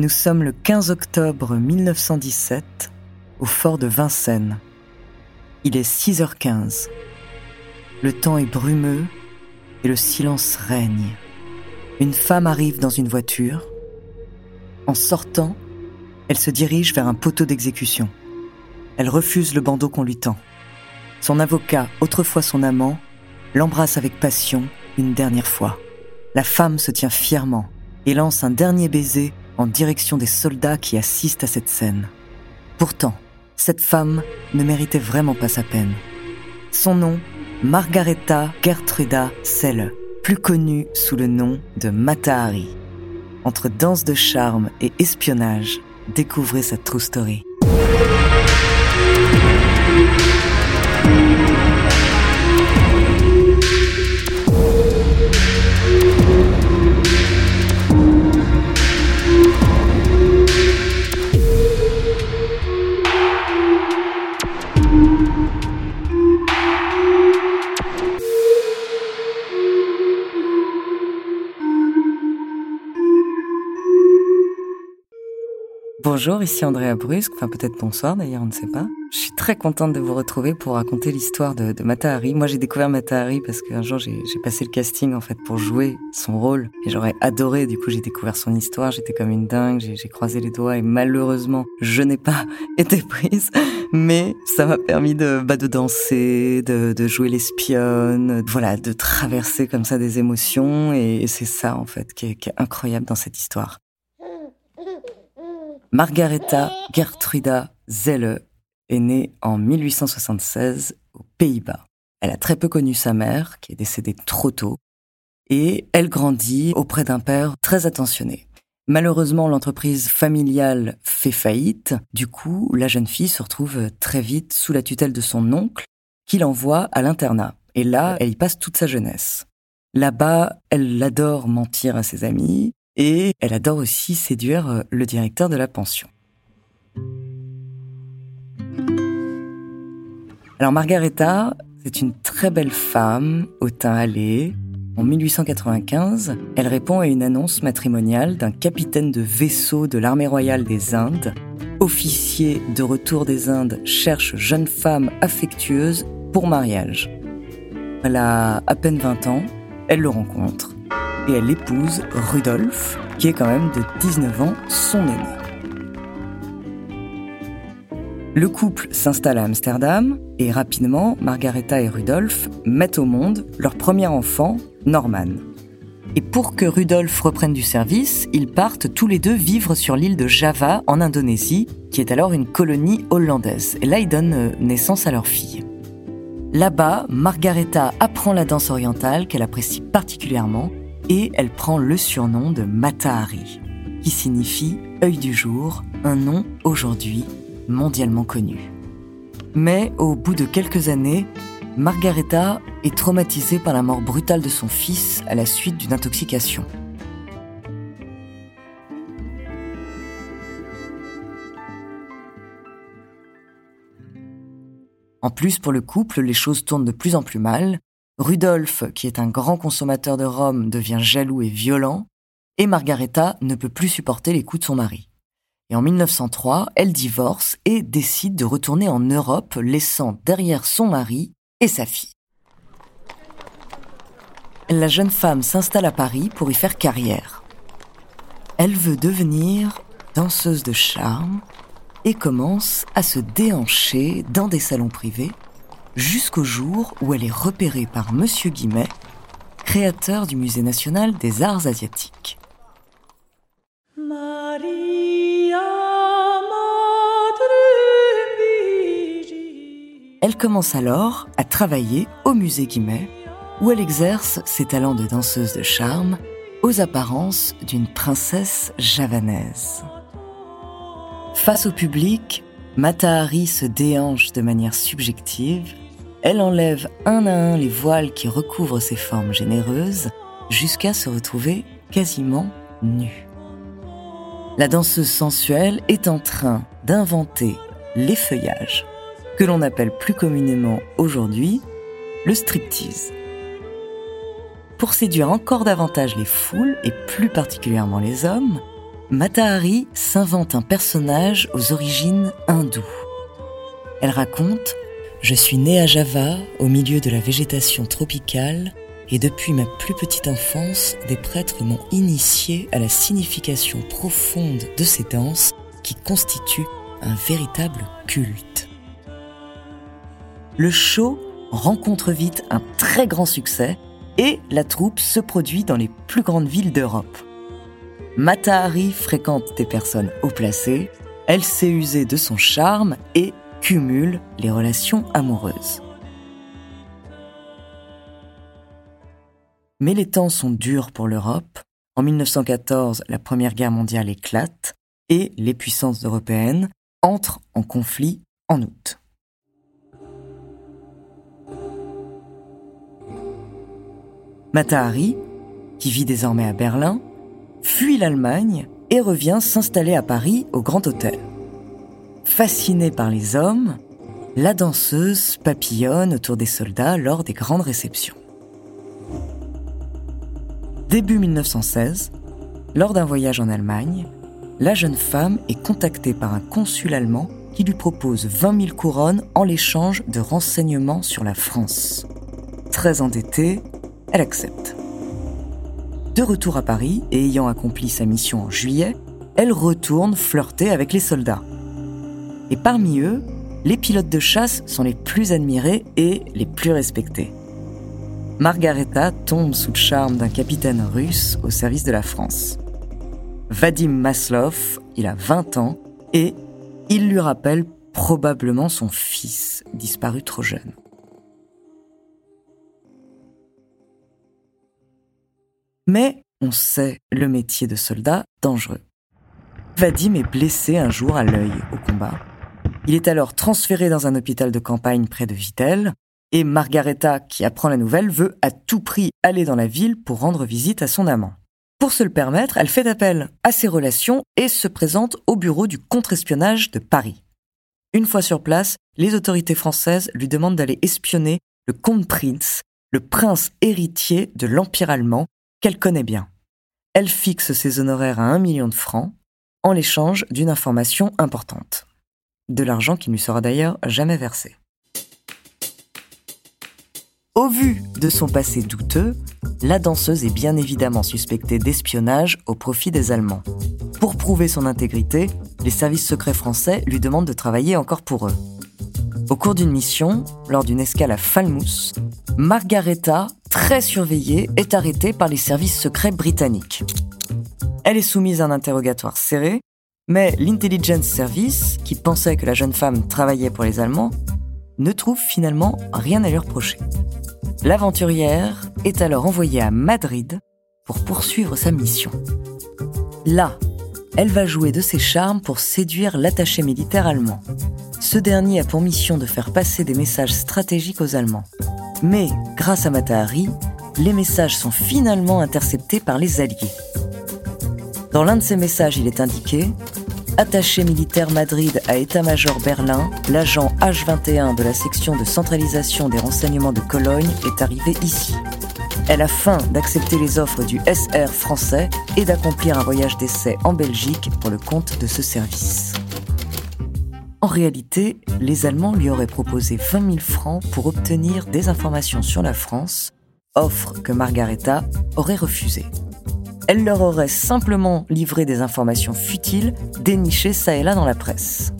Nous sommes le 15 octobre 1917 au fort de Vincennes. Il est 6h15. Le temps est brumeux et le silence règne. Une femme arrive dans une voiture. En sortant, elle se dirige vers un poteau d'exécution. Elle refuse le bandeau qu'on lui tend. Son avocat, autrefois son amant, l'embrasse avec passion une dernière fois. La femme se tient fièrement et lance un dernier baiser en direction des soldats qui assistent à cette scène. Pourtant, cette femme ne méritait vraiment pas sa peine. Son nom, Margaretha Gertruda Selle, plus connue sous le nom de Matahari. Entre danse de charme et espionnage, découvrez sa true story. Bonjour, ici Andrea Brusque, enfin peut-être bonsoir d'ailleurs, on ne sait pas. Je suis très contente de vous retrouver pour raconter l'histoire de, de Matahari. Moi j'ai découvert Matahari parce qu'un jour j'ai passé le casting en fait pour jouer son rôle et j'aurais adoré, du coup j'ai découvert son histoire, j'étais comme une dingue, j'ai croisé les doigts et malheureusement je n'ai pas été prise, mais ça m'a permis de, bah, de danser, de, jouer l'espionne, voilà, de traverser comme ça des émotions et, c'est ça en fait qui est incroyable dans cette histoire. Margaretha Gertruda Zelle est née en 1876 aux Pays-Bas. Elle a très peu connu sa mère, qui est décédée trop tôt, et elle grandit auprès d'un père très attentionné. Malheureusement, l'entreprise familiale fait faillite. Du coup, la jeune fille se retrouve très vite sous la tutelle de son oncle, qui l'envoie à l'internat. Et là, elle y passe toute sa jeunesse. Là-bas, elle adore mentir à ses amis, et elle adore aussi séduire euh, le directeur de la pension. Alors Margaretha, c'est une très belle femme au teint allé. En 1895, elle répond à une annonce matrimoniale d'un capitaine de vaisseau de l'armée royale des Indes. Officier de retour des Indes cherche jeune femme affectueuse pour mariage. Elle a à peine 20 ans, elle le rencontre et elle épouse Rudolf, qui est quand même de 19 ans son aîné. Le couple s'installe à Amsterdam et rapidement, Margaretha et Rudolf mettent au monde leur premier enfant, Norman. Et pour que Rudolf reprenne du service, ils partent tous les deux vivre sur l'île de Java en Indonésie, qui est alors une colonie hollandaise. Et là, ils donnent euh, naissance à leur fille. Là-bas, Margaretha apprend la danse orientale qu'elle apprécie particulièrement et elle prend le surnom de Matahari, qui signifie œil du jour, un nom aujourd'hui mondialement connu. Mais au bout de quelques années, Margaretha est traumatisée par la mort brutale de son fils à la suite d'une intoxication. En plus, pour le couple, les choses tournent de plus en plus mal, Rudolf, qui est un grand consommateur de rhum, devient jaloux et violent, et Margaretha ne peut plus supporter les coups de son mari. Et en 1903, elle divorce et décide de retourner en Europe, laissant derrière son mari et sa fille. La jeune femme s'installe à Paris pour y faire carrière. Elle veut devenir danseuse de charme et commence à se déhancher dans des salons privés jusqu'au jour où elle est repérée par Monsieur Guimet, créateur du Musée national des arts asiatiques. Elle commence alors à travailler au musée Guimet, où elle exerce ses talents de danseuse de charme aux apparences d'une princesse javanaise. Face au public, Matahari se déhanche de manière subjective, elle enlève un à un les voiles qui recouvrent ses formes généreuses jusqu'à se retrouver quasiment nue. La danseuse sensuelle est en train d'inventer l'effeuillage, que l'on appelle plus communément aujourd'hui le striptease. Pour séduire encore davantage les foules, et plus particulièrement les hommes, Matahari s'invente un personnage aux origines hindoues. Elle raconte Je suis née à Java, au milieu de la végétation tropicale, et depuis ma plus petite enfance, des prêtres m'ont initié à la signification profonde de ces danses qui constituent un véritable culte. Le show rencontre vite un très grand succès et la troupe se produit dans les plus grandes villes d'Europe. Matahari fréquente des personnes haut placées, elle sait user de son charme et cumule les relations amoureuses. Mais les temps sont durs pour l'Europe. En 1914, la Première Guerre mondiale éclate et les puissances européennes entrent en conflit en août. Matahari, qui vit désormais à Berlin, fuit l'Allemagne et revient s'installer à Paris au Grand Hôtel. Fascinée par les hommes, la danseuse papillonne autour des soldats lors des grandes réceptions. Début 1916, lors d'un voyage en Allemagne, la jeune femme est contactée par un consul allemand qui lui propose 20 000 couronnes en l'échange de renseignements sur la France. Très endettée, elle accepte. De retour à Paris et ayant accompli sa mission en juillet, elle retourne flirter avec les soldats. Et parmi eux, les pilotes de chasse sont les plus admirés et les plus respectés. Margareta tombe sous le charme d'un capitaine russe au service de la France. Vadim Maslov, il a 20 ans et il lui rappelle probablement son fils, disparu trop jeune. Mais on sait le métier de soldat dangereux. Vadim est blessé un jour à l'œil au combat. Il est alors transféré dans un hôpital de campagne près de Vittel, et Margareta, qui apprend la nouvelle, veut à tout prix aller dans la ville pour rendre visite à son amant. Pour se le permettre, elle fait appel à ses relations et se présente au bureau du contre-espionnage de Paris. Une fois sur place, les autorités françaises lui demandent d'aller espionner le comte Prince, le prince héritier de l'Empire allemand, qu'elle connaît bien. Elle fixe ses honoraires à un million de francs en l'échange d'une information importante. De l'argent qui ne lui sera d'ailleurs jamais versé. Au vu de son passé douteux, la danseuse est bien évidemment suspectée d'espionnage au profit des Allemands. Pour prouver son intégrité, les services secrets français lui demandent de travailler encore pour eux. Au cours d'une mission, lors d'une escale à Falmouth, Margareta, très surveillée, est arrêtée par les services secrets britanniques. Elle est soumise à un interrogatoire serré, mais l'Intelligence Service, qui pensait que la jeune femme travaillait pour les Allemands, ne trouve finalement rien à lui reprocher. L'aventurière est alors envoyée à Madrid pour poursuivre sa mission. Là, elle va jouer de ses charmes pour séduire l'attaché militaire allemand. Ce dernier a pour mission de faire passer des messages stratégiques aux Allemands. Mais, grâce à Matahari, les messages sont finalement interceptés par les Alliés. Dans l'un de ces messages, il est indiqué Attaché militaire Madrid à État-major Berlin, l'agent H21 de la section de centralisation des renseignements de Cologne est arrivé ici. Elle a faim d'accepter les offres du SR français et d'accomplir un voyage d'essai en Belgique pour le compte de ce service. En réalité, les Allemands lui auraient proposé 20 000 francs pour obtenir des informations sur la France, offre que Margareta aurait refusée. Elle leur aurait simplement livré des informations futiles dénichées ça et là dans la presse.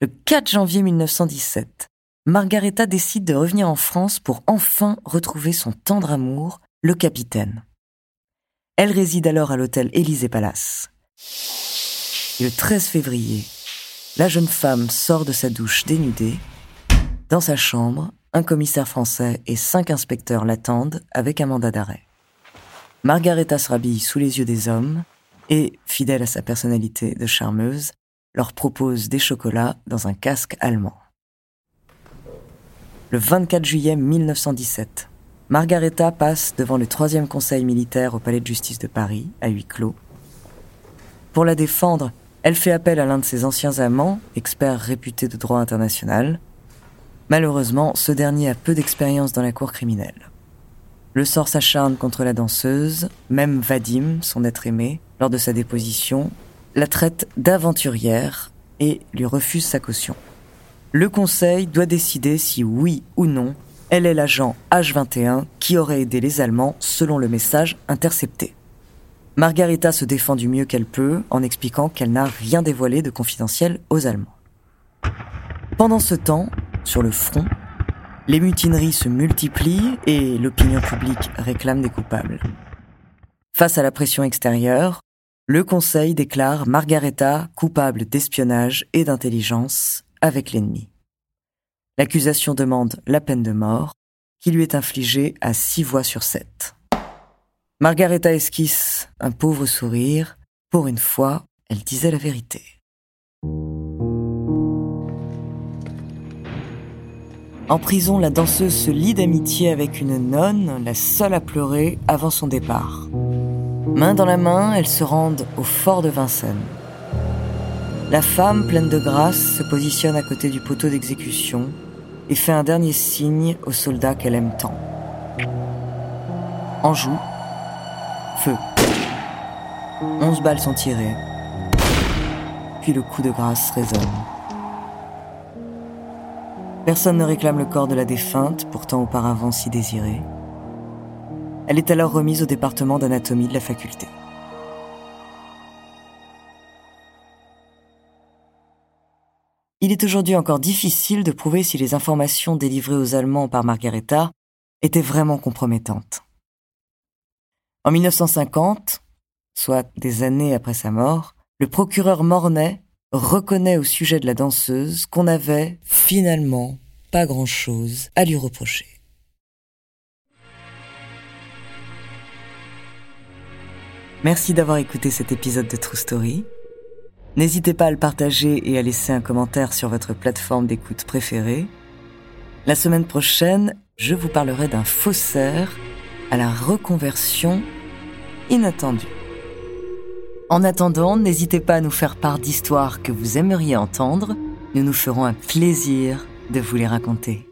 Le 4 janvier 1917, Margareta décide de revenir en France pour enfin retrouver son tendre amour, le capitaine. Elle réside alors à l'hôtel Élysée Palace. Le 13 février, la jeune femme sort de sa douche dénudée. Dans sa chambre, un commissaire français et cinq inspecteurs l'attendent avec un mandat d'arrêt. Margareta se rhabille sous les yeux des hommes et, fidèle à sa personnalité de charmeuse, leur propose des chocolats dans un casque allemand. Le 24 juillet 1917, Margareta passe devant le troisième conseil militaire au palais de justice de Paris, à huis clos. Pour la défendre, elle fait appel à l'un de ses anciens amants, expert réputé de droit international. Malheureusement, ce dernier a peu d'expérience dans la cour criminelle. Le sort s'acharne contre la danseuse, même Vadim, son être aimé, lors de sa déposition, la traite d'aventurière et lui refuse sa caution. Le conseil doit décider si oui ou non elle est l'agent H21 qui aurait aidé les Allemands selon le message intercepté. Margarita se défend du mieux qu'elle peut en expliquant qu'elle n'a rien dévoilé de confidentiel aux Allemands. Pendant ce temps, sur le front, les mutineries se multiplient et l'opinion publique réclame des coupables. Face à la pression extérieure, le Conseil déclare Margareta coupable d'espionnage et d'intelligence avec l'ennemi. L'accusation demande la peine de mort, qui lui est infligée à six voix sur sept. Margareta esquisse un pauvre sourire. Pour une fois, elle disait la vérité. En prison, la danseuse se lie d'amitié avec une nonne, la seule à pleurer avant son départ. Main dans la main, elles se rendent au fort de Vincennes. La femme, pleine de grâce, se positionne à côté du poteau d'exécution et fait un dernier signe aux soldats qu'elle aime tant. En joue, feu. Onze balles sont tirées, puis le coup de grâce résonne. Personne ne réclame le corps de la défunte, pourtant auparavant si désirée. Elle est alors remise au département d'anatomie de la faculté. Il est aujourd'hui encore difficile de prouver si les informations délivrées aux Allemands par Margareta étaient vraiment compromettantes. En 1950, soit des années après sa mort, le procureur Mornay reconnaît au sujet de la danseuse qu'on n'avait finalement pas grand-chose à lui reprocher. Merci d'avoir écouté cet épisode de True Story. N'hésitez pas à le partager et à laisser un commentaire sur votre plateforme d'écoute préférée. La semaine prochaine, je vous parlerai d'un faussaire à la reconversion inattendue. En attendant, n'hésitez pas à nous faire part d'histoires que vous aimeriez entendre. Nous nous ferons un plaisir de vous les raconter.